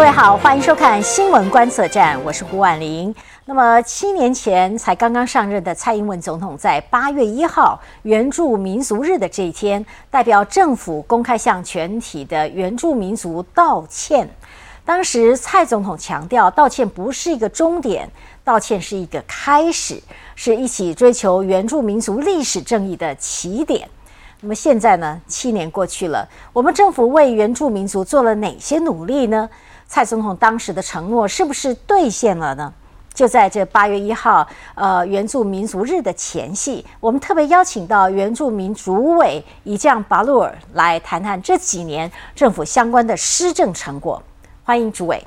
各位好，欢迎收看新闻观测站，我是胡婉玲。那么七年前才刚刚上任的蔡英文总统，在八月一号原住民族日的这一天，代表政府公开向全体的原住民族道歉。当时蔡总统强调，道歉不是一个终点，道歉是一个开始，是一起追求原住民族历史正义的起点。那么现在呢？七年过去了，我们政府为原住民族做了哪些努力呢？蔡总统当时的承诺是不是兑现了呢？就在这八月一号，呃，原住民族日的前夕，我们特别邀请到原住民主委一将巴鲁尔来谈谈这几年政府相关的施政成果。欢迎主委。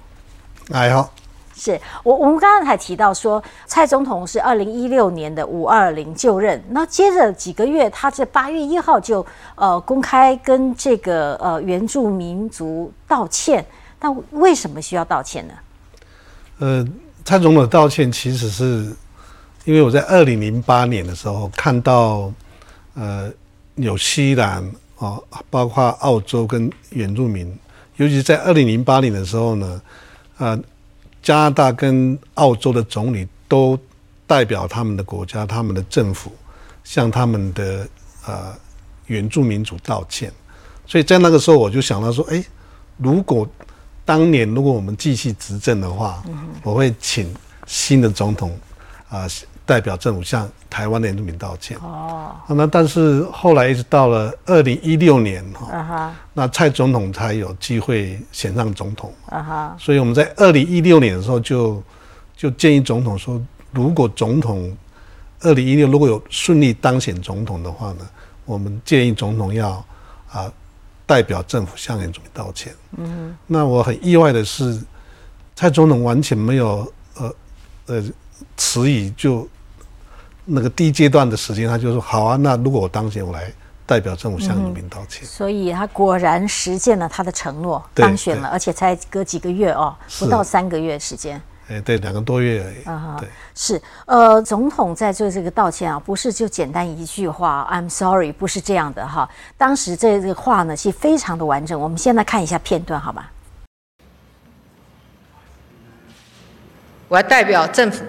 哎好，是我我们刚刚还提到说，蔡总统是二零一六年的五二零就任，那接着几个月，他这八月一号就呃公开跟这个呃原住民族道歉。那为什么需要道歉呢？呃，蔡总统道歉其实是因为我在二零零八年的时候看到，呃，纽西兰哦，包括澳洲跟原住民，尤其在二零零八年的时候呢，呃，加拿大跟澳洲的总理都代表他们的国家、他们的政府向他们的呃原住民族道歉，所以在那个时候我就想到说，哎，如果当年如果我们继续执政的话，我会请新的总统啊代表政府向台湾的人民道歉。哦，那但是后来一直到了二零一六年哈，那蔡总统才有机会选上总统。啊哈，所以我们在二零一六年的时候就就建议总统说，如果总统二零一六如果有顺利当选总统的话呢，我们建议总统要啊。代表政府向原住民道歉。嗯，那我很意外的是，蔡总统完全没有呃呃迟疑，就那个第一阶段的时间，他就说好啊，那如果我当选，我来代表政府向人民道歉。所以他果然实践了他的承诺，当选了，而且才隔几个月哦，不到三个月时间。哎，对，两个多月而已。啊对，是，呃，总统在做这个道歉啊，不是就简单一句话，I'm sorry，不是这样的哈。当时这个话呢，其实非常的完整。我们先来看一下片段，好吧？我要代表政府，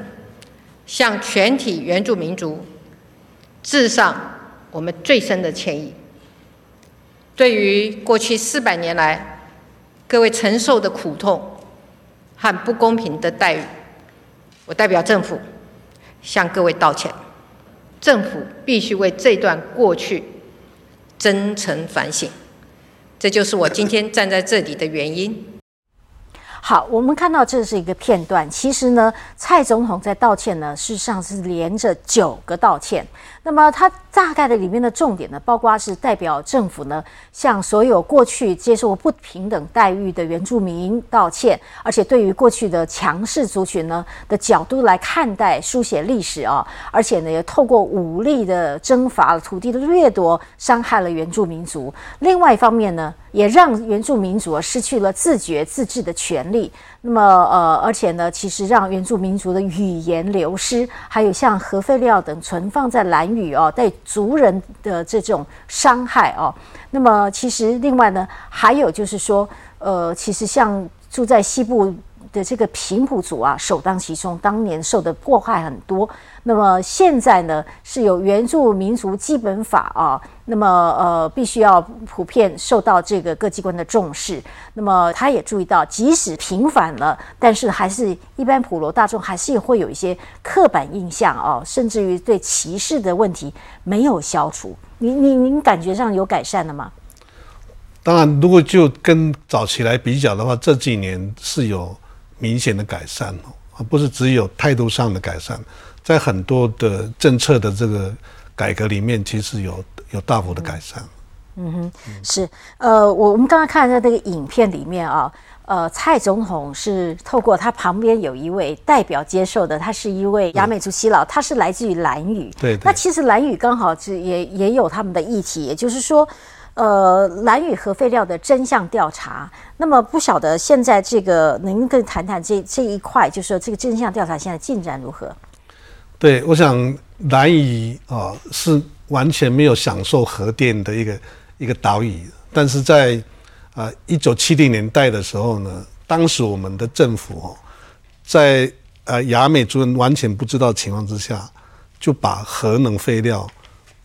向全体原住民族致上我们最深的歉意。对于过去四百年来各位承受的苦痛。和不公平的待遇，我代表政府向各位道歉。政府必须为这段过去真诚反省，这就是我今天站在这里的原因。好，我们看到这是一个片段。其实呢，蔡总统在道歉呢，事实上是连着九个道歉。那么它大概的里面的重点呢，包括是代表政府呢，向所有过去接受不平等待遇的原住民道歉，而且对于过去的强势族群呢的角度来看待书写历史啊，而且呢也透过武力的征伐、土地的掠夺，伤害了原住民族。另外一方面呢。也让原住民族失去了自觉自治的权利。那么，呃，而且呢，其实让原住民族的语言流失，还有像核废料等存放在蓝屿哦，对族人的这种伤害哦。那么，其实另外呢，还有就是说，呃，其实像住在西部。的这个平埔族啊，首当其冲，当年受的迫害很多。那么现在呢，是有原住民族基本法啊，那么呃，必须要普遍受到这个各机关的重视。那么他也注意到，即使平反了，但是还是一般普罗大众还是会有一些刻板印象哦，甚至于对歧视的问题没有消除。您您您感觉上有改善了吗？当然，如果就跟早期来比较的话，这几年是有。明显的改善哦，而不是只有态度上的改善，在很多的政策的这个改革里面，其实有有大幅的改善。嗯哼，是呃，我我们刚刚看在那个影片里面啊，呃，蔡总统是透过他旁边有一位代表接受的，他是一位亚美族耆老，他是来自于蓝屿。对，那其实蓝屿刚好是也也有他们的议题，也就是说。呃，蓝屿核废料的真相调查，那么不晓得现在这个，您跟谈谈这这一块，就是说这个真相调查现在进展如何？对，我想蓝屿啊是完全没有享受核电的一个一个岛屿，但是在啊一九七零年代的时候呢，当时我们的政府哦，在呃亚美族人完全不知道情况之下，就把核能废料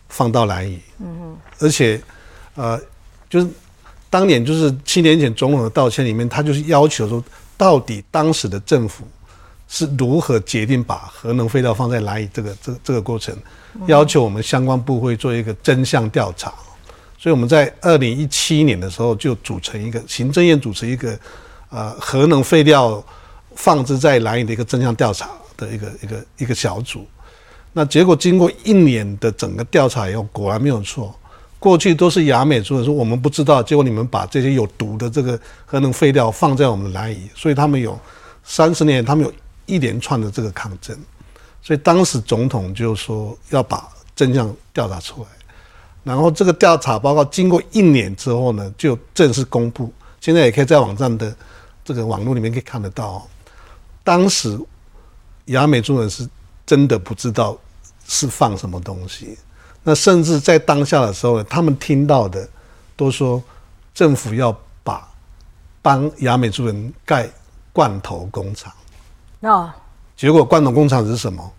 放到蓝屿，嗯而且呃就是当年就是七年前总统的道歉里面，他就是要求说，到底当时的政府是如何决定把核能废料放在兰屿这个这个这个过程，要求我们相关部会做一个真相调查。所以我们在二零一七年的时候就组成一个行政院主持一个呃核能废料放置在兰屿的一个真相调查的一个一个一个小组。那结果经过一年的整个调查以后，果然没有错。过去都是亚美族人说我们不知道，结果你们把这些有毒的这个核能废料放在我们的兰屿，所以他们有三十年，他们有一连串的这个抗争。所以当时总统就说要把真相调查出来。然后这个调查报告经过一年之后呢，就正式公布。现在也可以在网站的这个网络里面可以看得到，当时亚美族人是真的不知道是放什么东西。那甚至在当下的时候，他们听到的都说政府要把帮亚美族人盖罐头工厂。哦，结果罐头工厂是什么？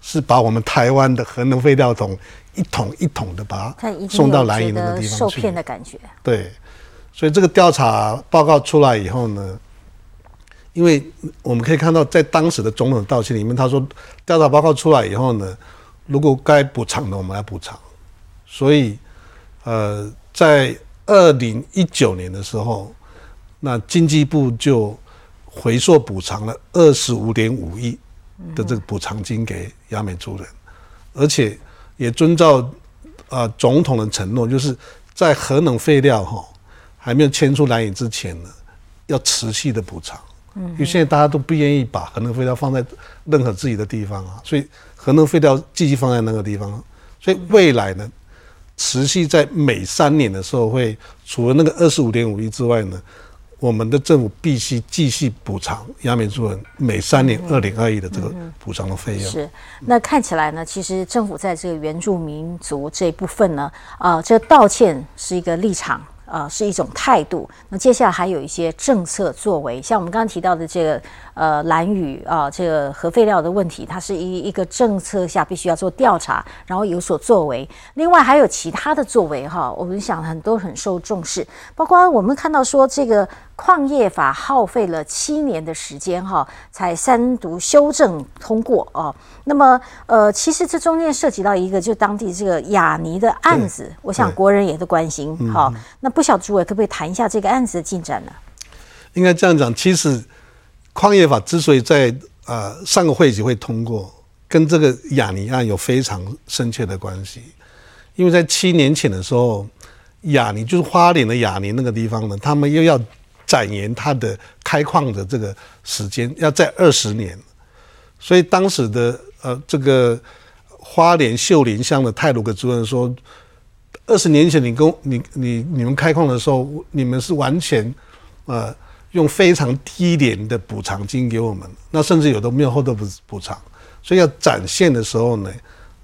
是把我们台湾的核能废料桶一桶一桶的把它送到蓝营那个地方受骗的感觉。对，所以这个调查报告出来以后呢，因为我们可以看到，在当时的总统道歉里面，他说调查报告出来以后呢，如果该补偿的，我们来补偿。所以，呃，在二零一九年的时候，那经济部就回溯补偿了二十五点五亿。的这个补偿金给亚美族人，而且也遵照啊总统的承诺，就是在核能废料哈还没有迁出蓝屿之前呢，要持续的补偿。嗯，因为现在大家都不愿意把核能废料放在任何自己的地方啊，所以核能废掉继续放在那个地方。所以未来呢，持续在每三年的时候会除了那个二十五点五亿之外呢。我们的政府必须继续补偿亚美族人每三年二点二亿的这个补偿的费用。是，那看起来呢，其实政府在这个原住民族这一部分呢，啊，这道歉是一个立场。呃，是一种态度。那接下来还有一些政策作为，像我们刚刚提到的这个呃蓝雨啊，这个核废料的问题，它是一一个政策下必须要做调查，然后有所作为。另外还有其他的作为哈，我们想很多很受重视，包括我们看到说这个矿业法耗费了七年的时间哈，才三读修正通过哦。那么呃，其实这中间涉及到一个就当地这个雅尼的案子，我想国人也都关心哈。那不晓得诸位可不可以谈一下这个案子的进展呢？应该这样讲，其实矿业法之所以在呃上个会期会通过，跟这个雅尼案有非常深切的关系。因为在七年前的时候，雅尼就是花莲的雅尼那个地方呢，他们又要展延它的开矿的这个时间，要在二十年，所以当时的呃这个花莲秀林乡的泰鲁格主任说。二十年前，你跟你你你们开矿的时候，你们是完全，呃，用非常低廉的补偿金给我们，那甚至有的没有后头补补偿，所以要展现的时候呢，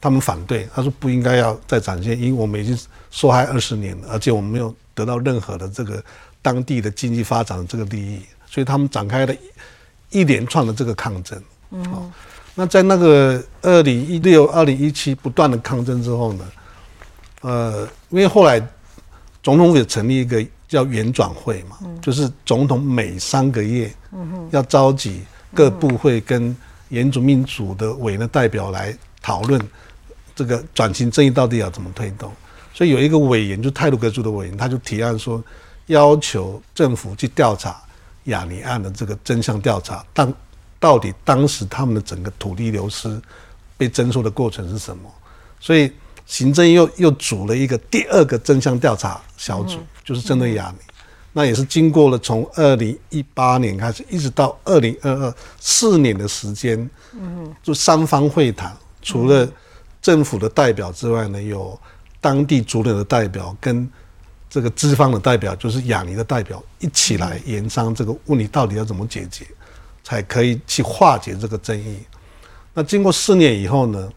他们反对，他说不应该要再展现，因为我们已经受害二十年了，而且我们没有得到任何的这个当地的经济发展的这个利益，所以他们展开了一连串的这个抗争。嗯，那在那个二零一六、二零一七不断的抗争之后呢？呃，因为后来总统府也成立一个叫原转会嘛，就是总统每三个月要召集各部会跟原住民族的委员的代表来讨论这个转型正义到底要怎么推动。所以有一个委员，就泰鲁格族的委员，他就提案说，要求政府去调查雅尼案的这个真相调查，当到底当时他们的整个土地流失被征收的过程是什么？所以。行政又又组了一个第二个真相调查小组，就是针对亚尼，那也是经过了从二零一八年开始，一直到二零二二四年的时间，嗯，就三方会谈，除了政府的代表之外呢，有当地族人的代表跟这个资方的代表，就是亚尼的代表一起来研商这个问题到底要怎么解决，才可以去化解这个争议。那经过四年以后呢？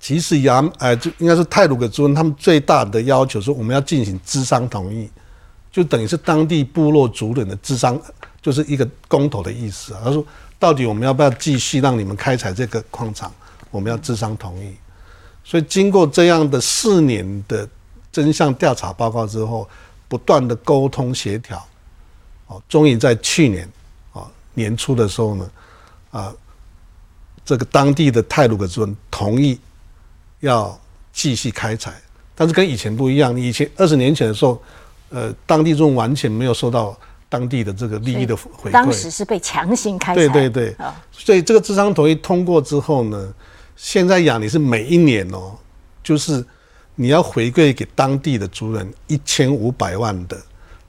其实亚呃，就应该是泰鲁格族人，他们最大的要求是，我们要进行智商同意，就等于是当地部落族人的智商就是一个公投的意思。他说，到底我们要不要继续让你们开采这个矿场？我们要智商同意。所以经过这样的四年的真相调查报告之后，不断的沟通协调，哦，终于在去年啊年初的时候呢，啊，这个当地的泰鲁格族人同意要继续开采，但是跟以前不一样。你以前二十年前的时候，呃，当地中完全没有受到当地的这个利益的回馈，当时是被强行开采。对对对，所以这个智商同意通过之后呢，现在养你是每一年哦，就是。你要回馈给当地的族人一千五百万的，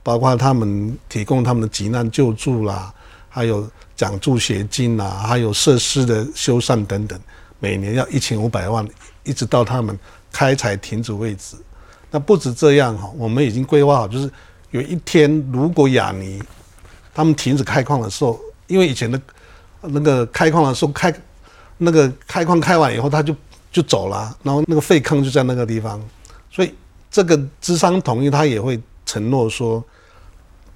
包括他们提供他们的急难救助啦，还有奖助学金啦，还有设施的修缮等等，每年要一千五百万，一直到他们开采停止为止。那不止这样哈，我们已经规划好，就是有一天如果雅尼他们停止开矿的时候，因为以前的那个开矿的时候开那个开矿开完以后，他就。就走了，然后那个废坑就在那个地方，所以这个资商同意，他也会承诺说，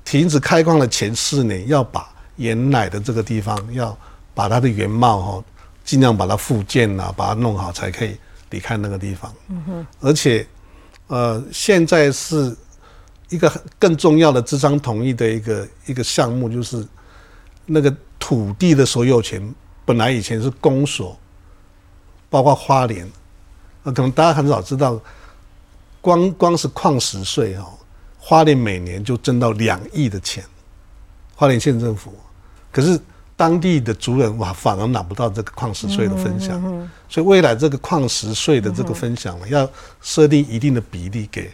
停止开矿的前四年要把原来的这个地方要把它的原貌哈，尽量把它复建啊，把它弄好才可以离开那个地方。嗯哼。而且，呃，现在是一个更重要的资商同意的一个一个项目，就是那个土地的所有权本来以前是公所。包括花莲，呃，可能大家很少知道，光光是矿石税哦，花莲每年就挣到两亿的钱，花莲县政府，可是当地的族人哇，反而拿不到这个矿石税的分享，所以未来这个矿石税的这个分享呢，要设定一定的比例给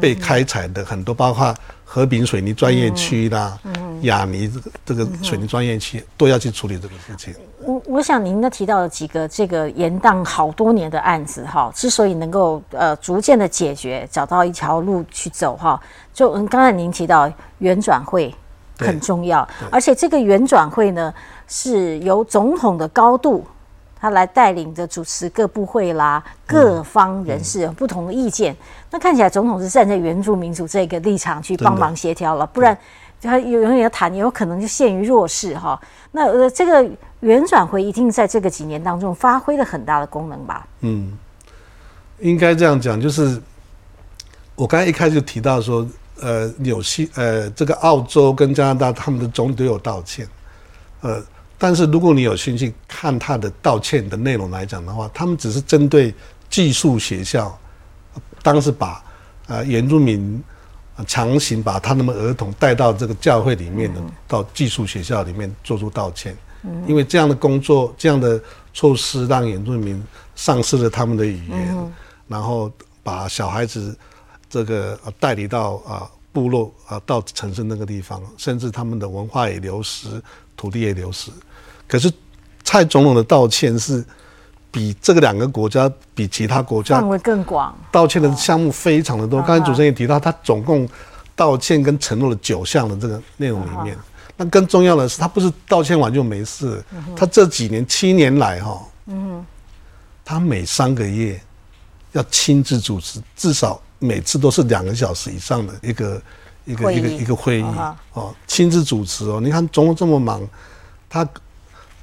被开采的很多，包括和平水泥专业区啦，雅尼这个这个水泥专业区都要去处理这个事情。我我想您呢提到了几个这个延宕好多年的案子哈，之所以能够呃逐渐的解决，找到一条路去走哈，就刚才您提到原转会很重要，而且这个圆转会呢是由总统的高度他来带领着主持各部会啦，各方人士有不同的意见，那看起来总统是站在原住民族这个立场去帮忙协调了，不然他有永远要谈，也有可能就陷于弱势哈。那呃这个。圆转会一定在这个几年当中发挥了很大的功能吧？嗯，应该这样讲，就是我刚才一开始就提到说，呃，纽西呃，这个澳洲跟加拿大他们的总理都有道歉，呃，但是如果你有兴趣看他的道歉的内容来讲的话，他们只是针对寄宿学校，当时把呃原住民强行把他们儿童带到这个教会里面的到寄宿学校里面做出道歉。因为这样的工作、这样的措施，让原住民丧失了他们的语言，然后把小孩子这个带离到啊部落啊到城市那个地方，甚至他们的文化也流失，土地也流失。可是蔡总统的道歉是比这个两个国家比其他国家范围更广，道歉的项目非常的多。刚才主持人也提到，他总共道歉跟承诺了九项的这个内容里面。那更重要的是，他不是道歉完就没事。他这几年七年来，哈，他每三个月要亲自主持，至少每次都是两个小时以上的一个一个一个一个会议哦，亲自主持哦。你看总统这么忙，他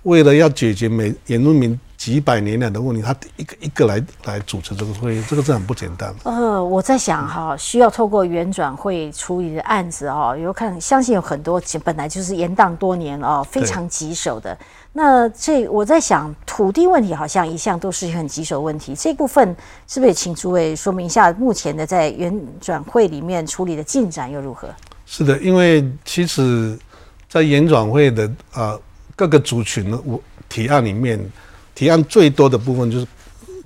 为了要解决美原住民。几百年来的问题，他一个一个来来主持这个会议，这个是很不简单。呃，我在想哈，需要透过原转会处理的案子哦，有看相信有很多本来就是延宕多年哦，非常棘手的。那这我在想，土地问题好像一向都是很棘手问题，这部分是不是也请诸位说明一下，目前的在原转会里面处理的进展又如何？是的，因为其实，在原转会的啊各个族群的我提案里面。提案最多的部分就是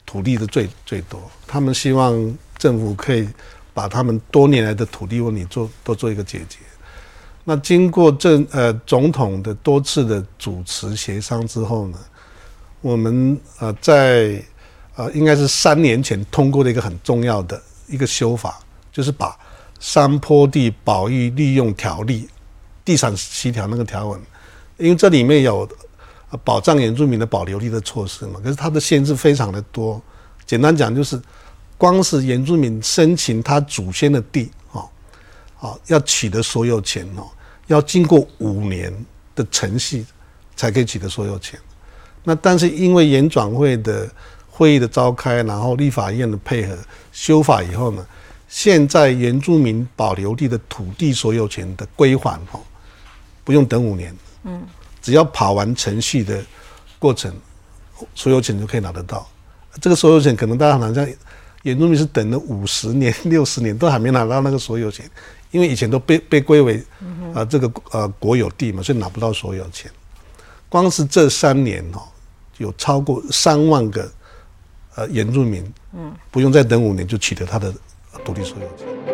土地的最最多，他们希望政府可以把他们多年来的土地问题做都做一个解决。那经过政呃总统的多次的主持协商之后呢，我们呃在呃应该是三年前通过了一个很重要的一个修法，就是把山坡地保育利用条例地产协调那个条文，因为这里面有。保障原住民的保留地的措施嘛，可是它的限制非常的多。简单讲就是，光是原住民申请他祖先的地，哦，哦，要取得所有权哦，要经过五年的程序才可以取得所有权。那但是因为原转会的会议的召开，然后立法院的配合修法以后呢，现在原住民保留地的土地所有权的归还哈，不用等五年，嗯，只要跑完程序的过程，所有权就可以拿得到。这个所有权可能大家好像原住民是等了五十年、六十年都还没拿到那个所有权，因为以前都被被归为啊这个呃国有地嘛，所以拿不到所有权。光是这三年哦，有超过三万个呃原住民，嗯，不用再等五年就取得他的独立所有权。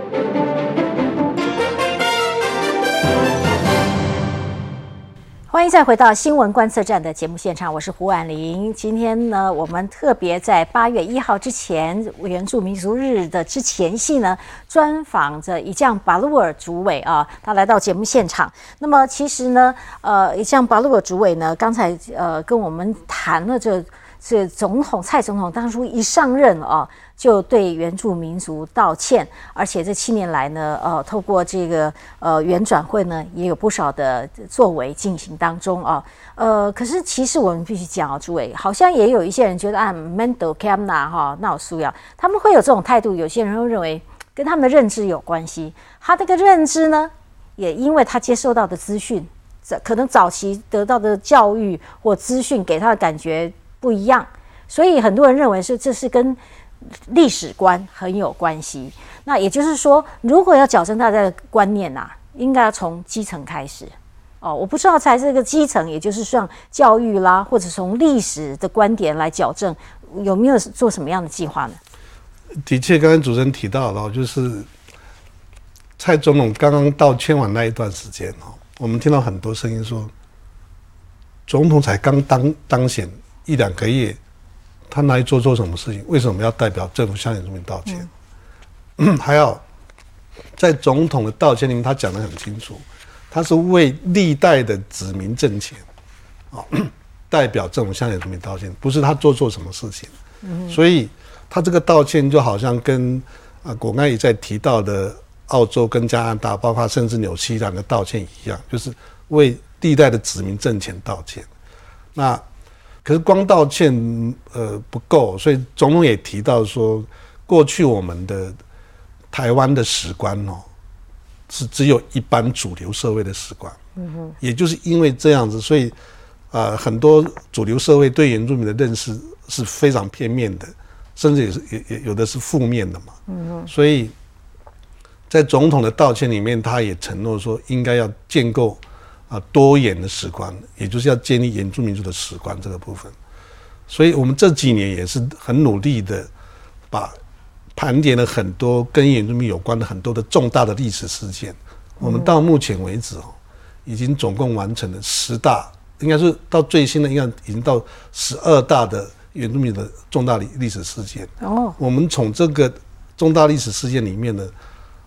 欢迎再回到新闻观测站的节目现场，我是胡婉玲。今天呢，我们特别在八月一号之前，原住民族日的之前戏呢，专访着一将巴鲁尔主委啊，他来到节目现场。那么其实呢，呃，一将巴鲁尔主委呢，刚才呃跟我们谈了这这总统蔡总统当初一上任啊。就对原住民族道歉，而且这七年来呢，呃，透过这个呃原转会呢，也有不少的作为进行当中啊，呃，可是其实我们必须讲啊，诸位，好像也有一些人觉得啊，Mendo Camna 哈闹苏要，他们会有这种态度，有些人会认为跟他们的认知有关系，他这个认知呢，也因为他接受到的资讯，可能早期得到的教育或资讯给他的感觉不一样，所以很多人认为是这是跟。历史观很有关系，那也就是说，如果要矫正大家的观念呐，应该要从基层开始。哦，我不知道在这个基层，也就是像教育啦，或者从历史的观点来矫正，有没有做什么样的计划呢？的确，刚刚主持人提到了，就是蔡总统刚刚到签完那一段时间哦，我们听到很多声音说，总统才刚当当选一两个月。他哪里做错什么事情？为什么要代表政府向原住民道歉？还要在总统的道歉里面，他讲的很清楚，他是为历代的子民挣钱，啊，代表政府向原住民道歉，不是他做错什么事情。所以他这个道歉就好像跟啊，果安也在提到的澳洲跟加拿大，包括甚至纽西兰的道歉一样，就是为历代的子民挣钱道歉。那。可是光道歉呃不够，所以总统也提到说，过去我们的台湾的史观哦，是只有一般主流社会的史观，嗯哼，也就是因为这样子，所以啊很多主流社会对原住民的认识是非常片面的，甚至也是也也有的是负面的嘛，嗯哼，所以在总统的道歉里面，他也承诺说应该要建构。啊，多元的史观，也就是要建立原住民族的史观这个部分，所以我们这几年也是很努力的，把盘点了很多跟原住民有关的很多的重大的历史事件。我们到目前为止哦，已经总共完成了十大，应该是到最新的应该已经到十二大的原住民的重大历历史事件。哦，我们从这个重大历史事件里面呢，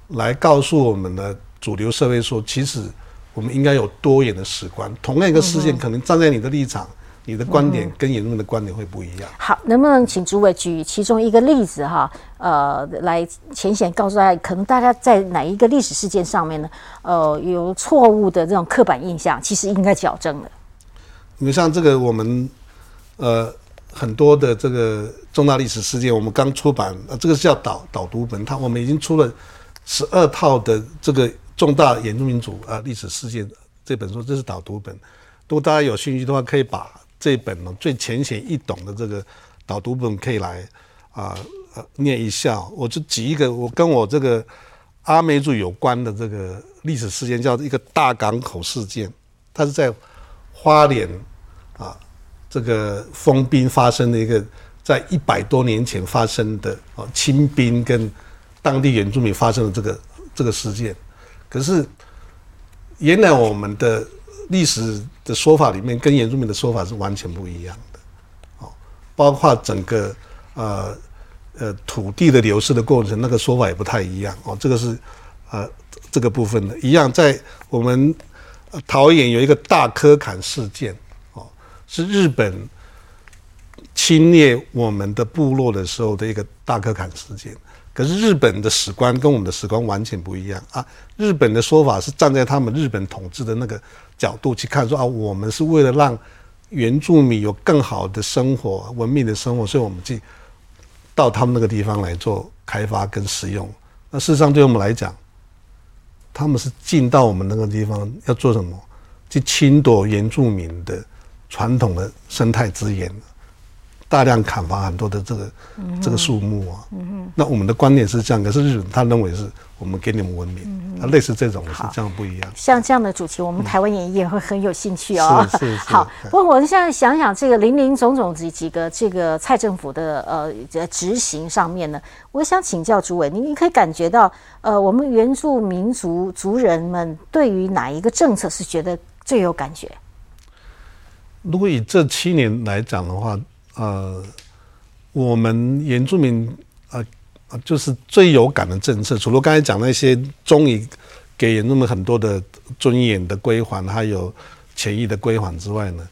来告诉我们的主流社会说，其实。我们应该有多元的史观，同样一个事件，可能站在你的立场、你的观点跟言论的观点会不一样。好，能不能请诸位举其中一个例子哈？呃，来浅显告诉大家，可能大家在哪一个历史事件上面呢？呃，有错误的这种刻板印象，其实应该矫正的。你像这个，我们呃很多的这个重大历史事件，我们刚出版，呃，这个是叫导导读本，它我们已经出了十二套的这个。重大原住民族啊历史事件这本书，这是导读本。如果大家有兴趣的话，可以把这本呢最浅显易懂的这个导读本可以来啊呃念一下。我就举一个我跟我这个阿美族有关的这个历史事件，叫一个大港口事件。它是在花莲啊这个封兵发生的一个，在一百多年前发生的啊清兵跟当地原住民发生的这个这个事件。可是，原来我们的历史的说法里面，跟原住民的说法是完全不一样的，哦，包括整个呃呃土地的流失的过程，那个说法也不太一样哦。这个是呃这个部分的一样，在我们桃园有一个大科坎事件，哦，是日本侵略我们的部落的时候的一个大科坎事件。可是日本的史观跟我们的史观完全不一样啊！日本的说法是站在他们日本统治的那个角度去看，说啊，我们是为了让原住民有更好的生活、文明的生活，所以我们去到他们那个地方来做开发跟使用。那事实上，对我们来讲，他们是进到我们那个地方要做什么？去侵夺原住民的传统的生态资源。大量砍伐很多的这个这个树木啊，那我们的观念是这样，可是日本他认为是我们给你们文明，啊，类似这种是这样不一样。像这样的主题，我们台湾也也会很有兴趣哦。是是是。好，不过我现在想想，这个林林总总几几个这个蔡政府的呃执行上面呢，我想请教诸位，你你可以感觉到呃，我们原住民族族人们对于哪一个政策是觉得最有感觉？如果以这七年来讲的话。呃，我们原住民啊呃，就是最有感的政策，除了刚才讲那些终于给原住民很多的尊严的归还，还有权益的归还之外呢，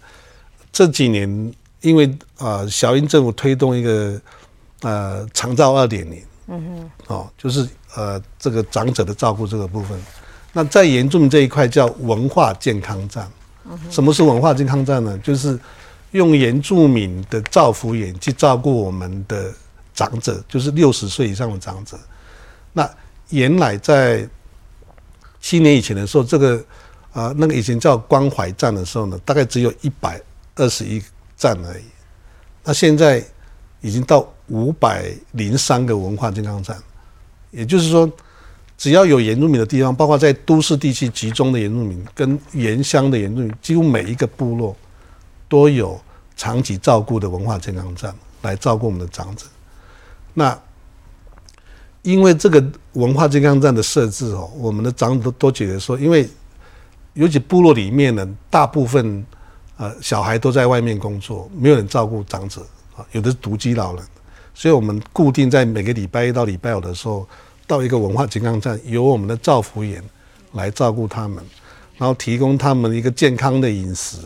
这几年因为呃，小英政府推动一个呃长照二点零，嗯哼，哦，就是呃这个长者的照顾这个部分，那在原住民这一块叫文化健康站，什么是文化健康站呢？就是用原住民的造福眼去照顾我们的长者，就是六十岁以上的长者。那原来在七年以前的时候，这个啊，那个以前叫关怀站的时候呢，大概只有一百二十一站而已。那现在已经到五百零三个文化健康站，也就是说，只要有原住民的地方，包括在都市地区集中的原住民跟原乡的原住民，几乎每一个部落。都有长期照顾的文化健康站来照顾我们的长者。那因为这个文化健康站的设置哦，我们的长者都都觉得说，因为尤其部落里面呢，大部分呃小孩都在外面工作，没有人照顾长者啊，有的是独居老人，所以我们固定在每个礼拜一到礼拜五的时候，到一个文化健康站，由我们的照护员来照顾他们，然后提供他们一个健康的饮食。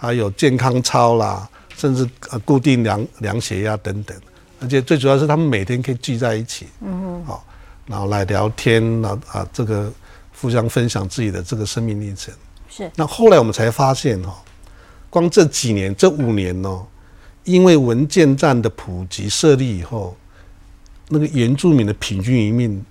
还有健康操啦，甚至呃固定量量血压等等，而且最主要是他们每天可以聚在一起，嗯好，然后来聊天，那啊这个互相分享自己的这个生命历程。是。那后来我们才发现哈，光这几年这五年哦，因为文件站的普及设立以后，那个原住民的平均余命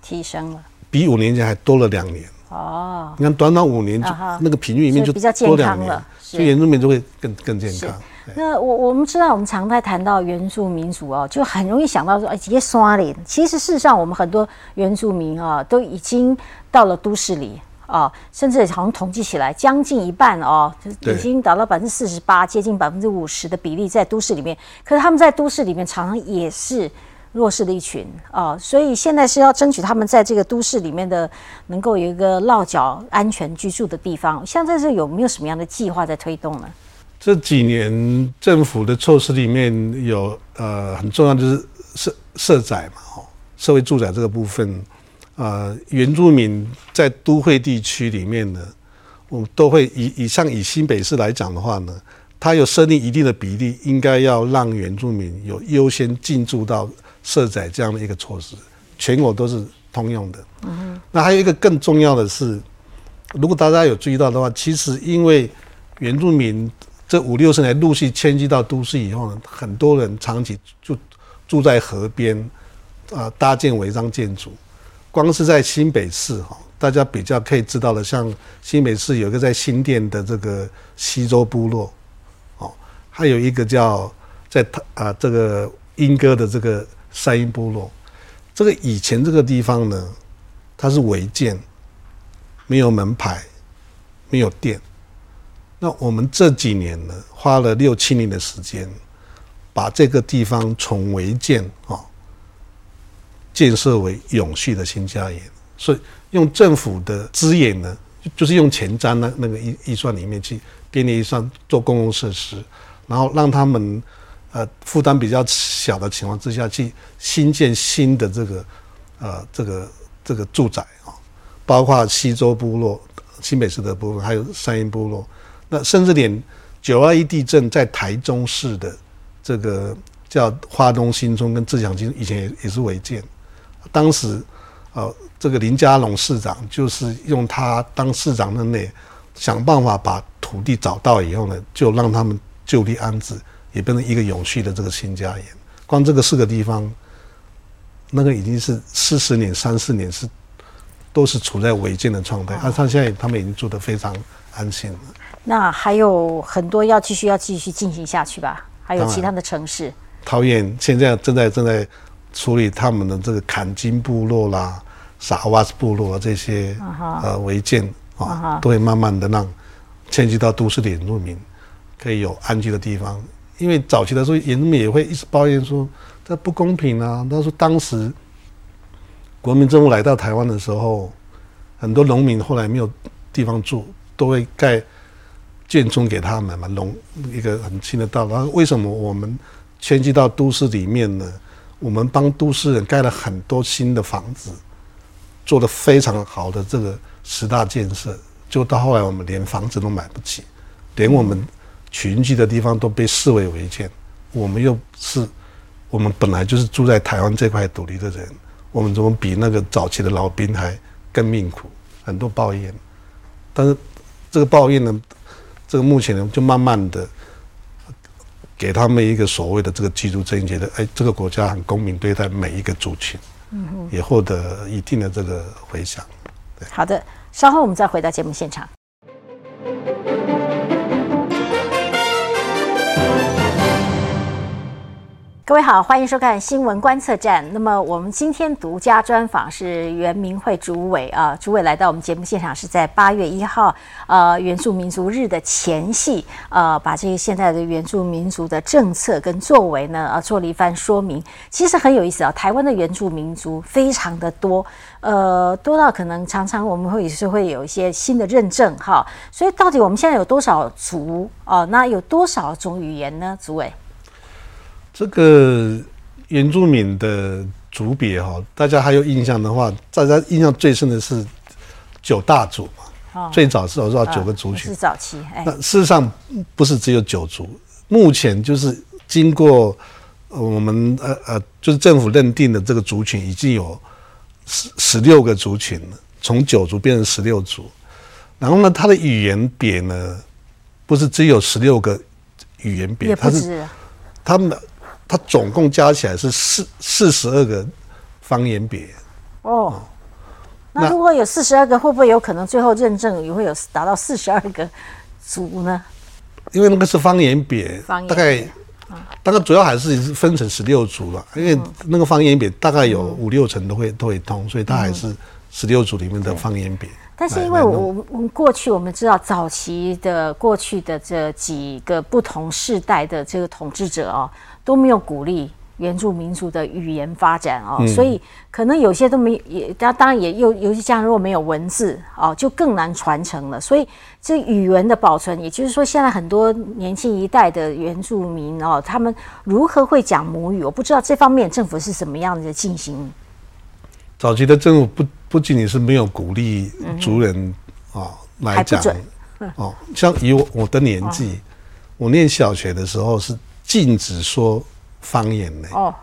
提升了，比五年前还多了两年。哦，你看短短五年就那个平均里面就比较健康了，所以原住民就会更更健康。那我我们知道，我们常在谈到原住民族哦，就很容易想到说，哎，直接刷脸。其实事实上，我们很多原住民啊，都已经到了都市里啊，甚至好像统计起来，将近一半哦，就已经达到百分之四十八，接近百分之五十的比例在都市里面。可是他们在都市里面，常常也是。弱势的一群啊，所以现在是要争取他们在这个都市里面的能够有一个落脚、安全居住的地方。像这是有没有什么样的计划在推动呢？这几年政府的措施里面有呃很重要就是社社宅嘛，哦，社会住宅这个部分，呃，原住民在都会地区里面呢，我们都会以以上以新北市来讲的话呢，它有设定一定的比例，应该要让原住民有优先进驻到。设载这样的一个措施，全国都是通用的。嗯那还有一个更重要的是，如果大家有注意到的话，其实因为原住民这五六十年陆续迁居到都市以后呢，很多人长期就住在河边，啊，搭建违章建筑。光是在新北市哈，大家比较可以知道的，像新北市有一个在新店的这个西周部落，哦，还有一个叫在他啊这个莺歌的这个。山阴部落，这个以前这个地方呢，它是违建，没有门牌，没有电。那我们这几年呢，花了六七年的时间，把这个地方从违建啊，建设为永续的新家园。所以用政府的资源呢，就是用前瞻那那个预预算里面去编列预算做公共设施，然后让他们。呃，负担比较小的情况之下去新建新的这个呃这个这个住宅啊，包括西周部落、新北市的部分，还有三阴部落，那甚至连九二一地震在台中市的这个叫花东新村跟自强新村，以前也也是违建。当时，呃，这个林佳龙市长就是用他当市长的内，想办法把土地找到以后呢，就让他们就地安置，也变成一个永续的这个新家园。光这个四个地方，那个已经是四十年、三四年是都是处在违建的状态，啊，他现在他们已经住得非常安心了。那还有很多要继续要继续进行下去吧？还有其他的城市，桃园现在正在正在处理他们的这个坎金部落啦、傻瓦斯部落这些呃违建啊，都会慢慢的让迁居到都市的原住民可以有安居的地方。因为早期的时候，人们也会一直抱怨说这不公平啊。他说当时国民政府来到台湾的时候，很多农民后来没有地方住，都会盖建村给他们嘛，农一个很新的道路。为什么我们迁居到都市里面呢？我们帮都市人盖了很多新的房子，做的非常好的这个十大建设，就到后来我们连房子都买不起，连我们。群聚的地方都被视为违建，我们又是，我们本来就是住在台湾这块土地的人，我们怎么比那个早期的老兵还更命苦？很多抱怨，但是这个抱怨呢，这个目前呢，就慢慢的给他们一个所谓的这个居住正觉得，哎，这个国家很公平对待每一个族群，嗯也获得一定的这个回响。好的，稍后我们再回到节目现场。各位好，欢迎收看新闻观测站。那么我们今天独家专访是原民会主委啊，主委来到我们节目现场是在八月一号，呃，原住民族日的前夕，呃，把这个现在的原住民族的政策跟作为呢，呃，做了一番说明。其实很有意思啊，台湾的原住民族非常的多，呃，多到可能常常我们会是会有一些新的认证哈。所以到底我们现在有多少族哦？那有多少种语言呢？主委？这个原住民的族别哈，大家还有印象的话，大家印象最深的是九大族嘛。最早是我知道九个族群。是早期。那事实上不是只有九族，目前就是经过我们呃呃，就是政府认定的这个族群已经有十十六个族群，从九族变成十六族。然后呢，它的语言别呢，不是只有十六个语言别，它是他们。它总共加起来是四四十二个方言别哦。那如果有四十二个，会不会有可能最后认证也会有达到四十二个族呢？因为那个是方言别，大概大概主要还是分成十六组了。因为那个方言别大概有五六成都会都会通，所以它还是十六组里面的方言别。但是因为我我们过去我们知道早期的过去的这几个不同世代的这个统治者哦。都没有鼓励原住民族的语言发展哦，所以可能有些都没也，当当然也又尤其这样，如果没有文字哦，就更难传承了。所以这语文的保存，也就是说，现在很多年轻一代的原住民哦，他们如何会讲母语？我不知道这方面政府是什么样的进行。早期的政府不不仅仅是没有鼓励族人啊来讲哦，像以我我的年纪，我念小学的时候是。禁止说方言呢？哦，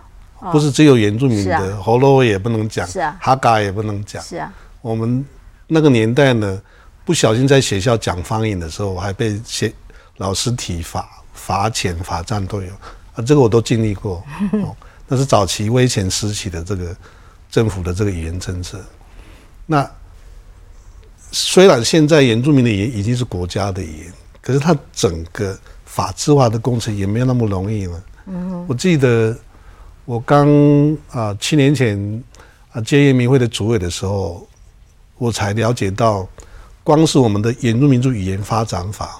不是只有原住民的，喉咙也不能讲，是啊，哈嘎也不能讲，是啊。我们那个年代呢，不小心在学校讲方言的时候，我还被学老师体罚、罚钱、罚站都有啊，这个我都经历过。哦，那是早期威权时期的这个政府的这个语言政策。那虽然现在原住民的语言已经是国家的语言，可是它整个。法制化的工程也没有那么容易了。嗯，我记得我刚啊七年前啊接业民会的主委的时候，我才了解到，光是我们的原住民族语言发展法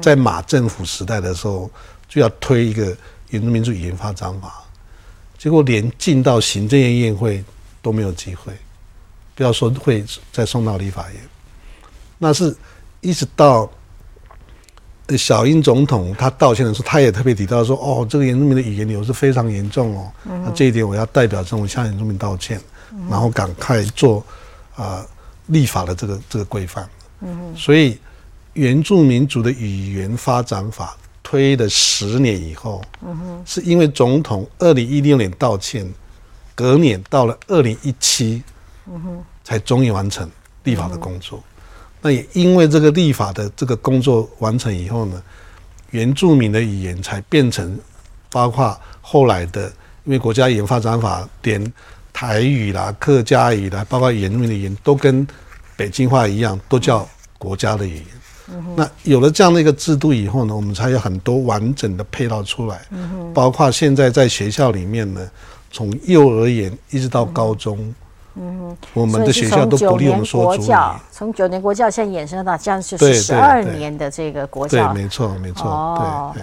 在马政府时代的时候就要推一个原住民族语言发展法，结果连进到行政院院会都没有机会，不要说会再送到立法院，那是一直到。小英总统他道歉的时候，他也特别提到说：“哦，这个原住民的语言流是非常严重哦，那这一点我要代表政府向原住民道歉，然后赶快做啊立法的这个这个规范。”所以原住民族的语言发展法推了十年以后，嗯，是因为总统二零一六年道歉，隔年到了二零一七，嗯，才终于完成立法的工作。那也因为这个立法的这个工作完成以后呢，原住民的语言才变成，包括后来的，因为国家语言发展法连台语啦、客家语啦，包括原住民的语言都跟北京话一样，都叫国家的语言。那有了这样的一个制度以后呢，我们才有很多完整的配套出来，包括现在在学校里面呢，从幼儿园一直到高中，嗯，我们的学校都鼓励我们说主语。从九年国教现在衍生到这样就是十二年的这个国教，对，没错，没错。哦，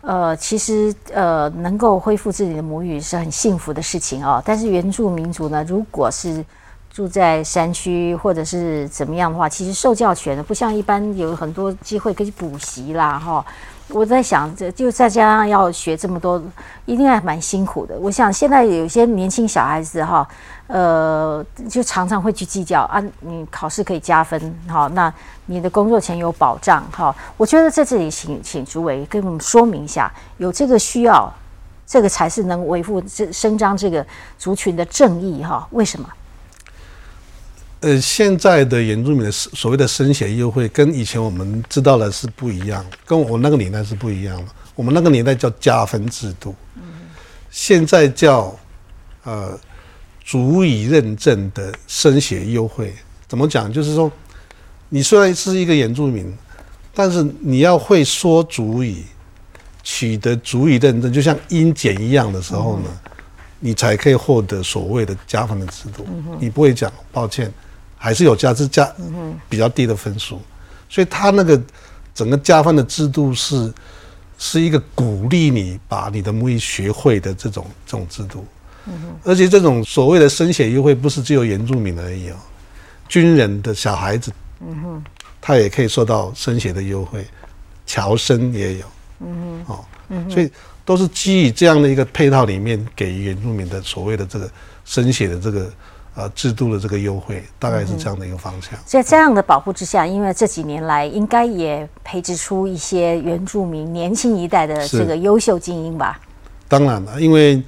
呃，其实呃，能够恢复自己的母语是很幸福的事情哦。但是原住民族呢，如果是住在山区或者是怎么样的话，其实受教权呢不像一般有很多机会可以补习啦，哈。我在想，这就再加上要学这么多，一定还蛮辛苦的。我想现在有些年轻小孩子哈，呃，就常常会去计较啊，你考试可以加分，好，那你的工作前有保障，哈。我觉得在这里，请请主委跟我们说明一下，有这个需要，这个才是能维护这伸张这个族群的正义，哈。为什么？呃，现在的原住民的所谓的升学优惠，跟以前我们知道的是不一样，跟我那个年代是不一样的。我们那个年代叫加分制度，现在叫呃足以认证的升学优惠。怎么讲？就是说，你虽然是一个原住民，但是你要会说足以，取得足以认证，就像英检一样的时候呢，你才可以获得所谓的加分的制度。你不会讲，抱歉。还是有加，是加比较低的分数，所以他那个整个加分的制度是是一个鼓励你把你的母语学会的这种这种制度，而且这种所谓的生血优惠不是只有原住民而已哦，军人的小孩子，嗯哼他也可以受到生血的优惠，侨生也有，嗯哼哦，所以都是基于这样的一个配套里面给原住民的所谓的这个生血的这个。呃，制度的这个优惠大概是这样的一个方向。在这样的保护之下，因为这几年来应该也培植出一些原住民年轻一代的这个优秀精英吧。当然了，因为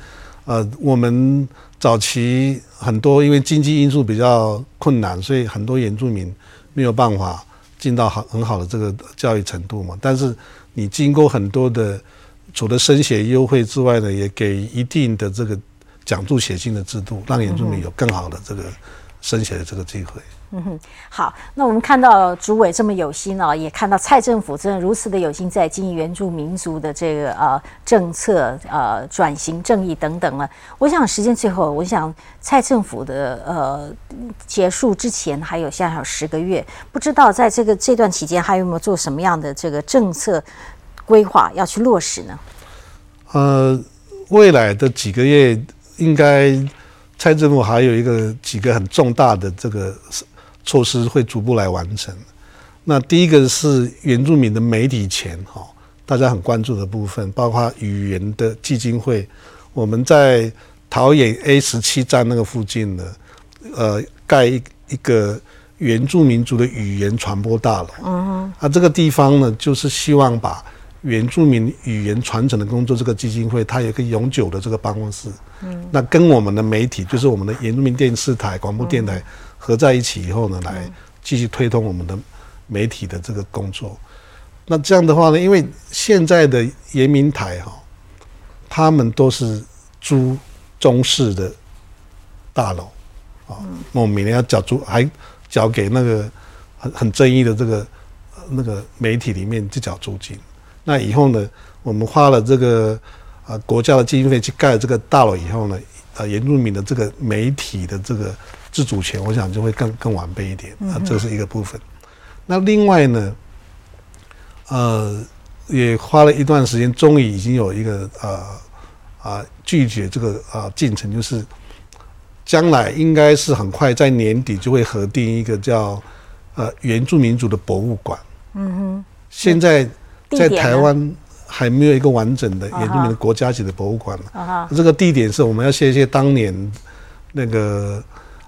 呃，我们早期很多因为经济因素比较困难，所以很多原住民没有办法进到好很好的这个教育程度嘛。但是你经过很多的除了升学优惠之外呢，也给一定的这个。奖助学金的制度，让原住民有更好的这个升学的这个机会。嗯哼，好，那我们看到主委这么有心哦，也看到蔡政府真的如此的有心在经营原住民族的这个呃政策呃转型正义等等了。我想时间最后，我想蔡政府的呃结束之前还有现在还有十个月，不知道在这个这段期间还有没有做什么样的这个政策规划要去落实呢？呃，未来的几个月。应该蔡政府还有一个几个很重大的这个措施会逐步来完成。那第一个是原住民的媒体钱哈，大家很关注的部分，包括语言的基金会。我们在桃园 A 十七站那个附近呢，呃，盖一一个原住民族的语言传播大楼。嗯，啊，这个地方呢，就是希望把。原住民语言传承的工作，这个基金会它有一个永久的这个办公室。嗯，那跟我们的媒体，就是我们的原住民电视台、广播电台合在一起以后呢，来继续推动我们的媒体的这个工作。那这样的话呢，因为现在的原民台哈，他们都是租中式的大楼啊，那我每年要缴租，还缴给那个很很争议的这个那个媒体里面去缴租金。那以后呢，我们花了这个啊国家的经费去盖了这个大楼以后呢，呃，原住民的这个媒体的这个自主权，我想就会更更完备一点啊，这是一个部分。那另外呢，呃，也花了一段时间，终于已经有一个呃啊拒绝这个啊进程，就是将来应该是很快在年底就会核定一个叫呃原住民族的博物馆。嗯哼，现在。在台湾还没有一个完整的原住民的国家级的博物馆了。这个地点是我们要谢谢当年那个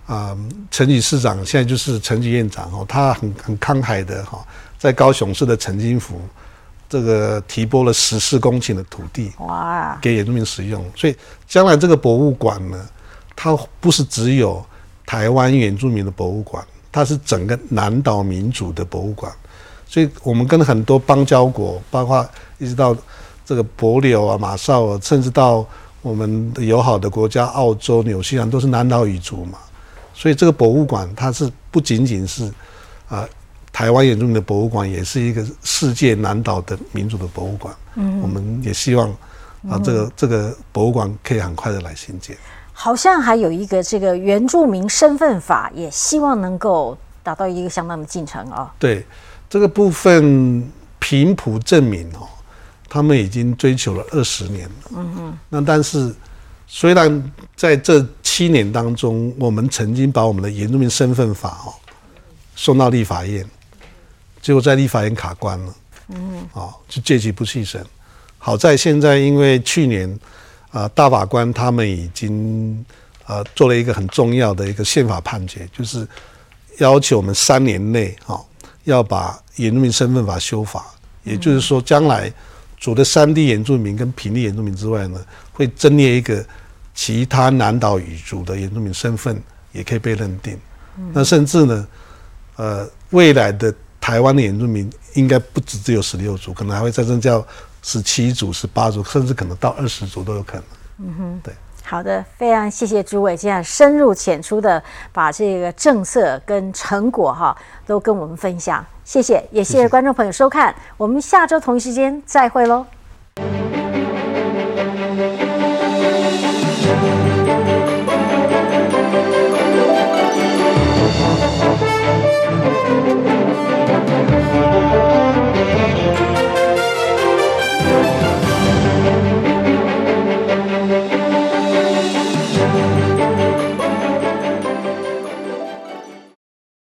啊陈吉市长，现在就是陈吉院长哦，他很很慷慨的哈，在高雄市的陈金福这个提拨了十四公顷的土地哇，给原住民使用，所以将来这个博物馆呢，它不是只有台湾原住民的博物馆，它是整个南岛民族的博物馆。所以我们跟很多邦交国，包括一直到这个帛琉啊、马绍尔，甚至到我们友好的国家澳洲、纽西兰，都是南岛语族嘛。所以这个博物馆，它是不仅仅是啊台湾原住民的博物馆，也是一个世界南岛的民族的博物馆。嗯，我们也希望啊这个这个博物馆可以很快的来新建。好像还有一个这个原住民身份法，也希望能够达到一个相当的进程啊。对。这个部分平埔证明哦，他们已经追求了二十年了。嗯嗯。那但是，虽然在这七年当中，我们曾经把我们的原住民身份法哦送到立法院，结果在立法院卡关了。嗯。哦，就借机不弃审。好在现在因为去年啊大法官他们已经呃做了一个很重要的一个宪法判决，就是要求我们三年内哈。要把原住民身份法修法，也就是说，将来除了山地原住民跟平地原住民之外呢，会增列一个其他南岛语族的原住民身份，也可以被认定。那甚至呢，呃，未来的台湾的原住民应该不止只有十六族，可能还会再增加十七族、十八族，甚至可能到二十族都有可能。嗯哼，对。好的，非常谢谢诸位这样深入浅出的把这个政策跟成果哈都跟我们分享，谢谢，也谢谢观众朋友收看，我们下周同一时间再会喽。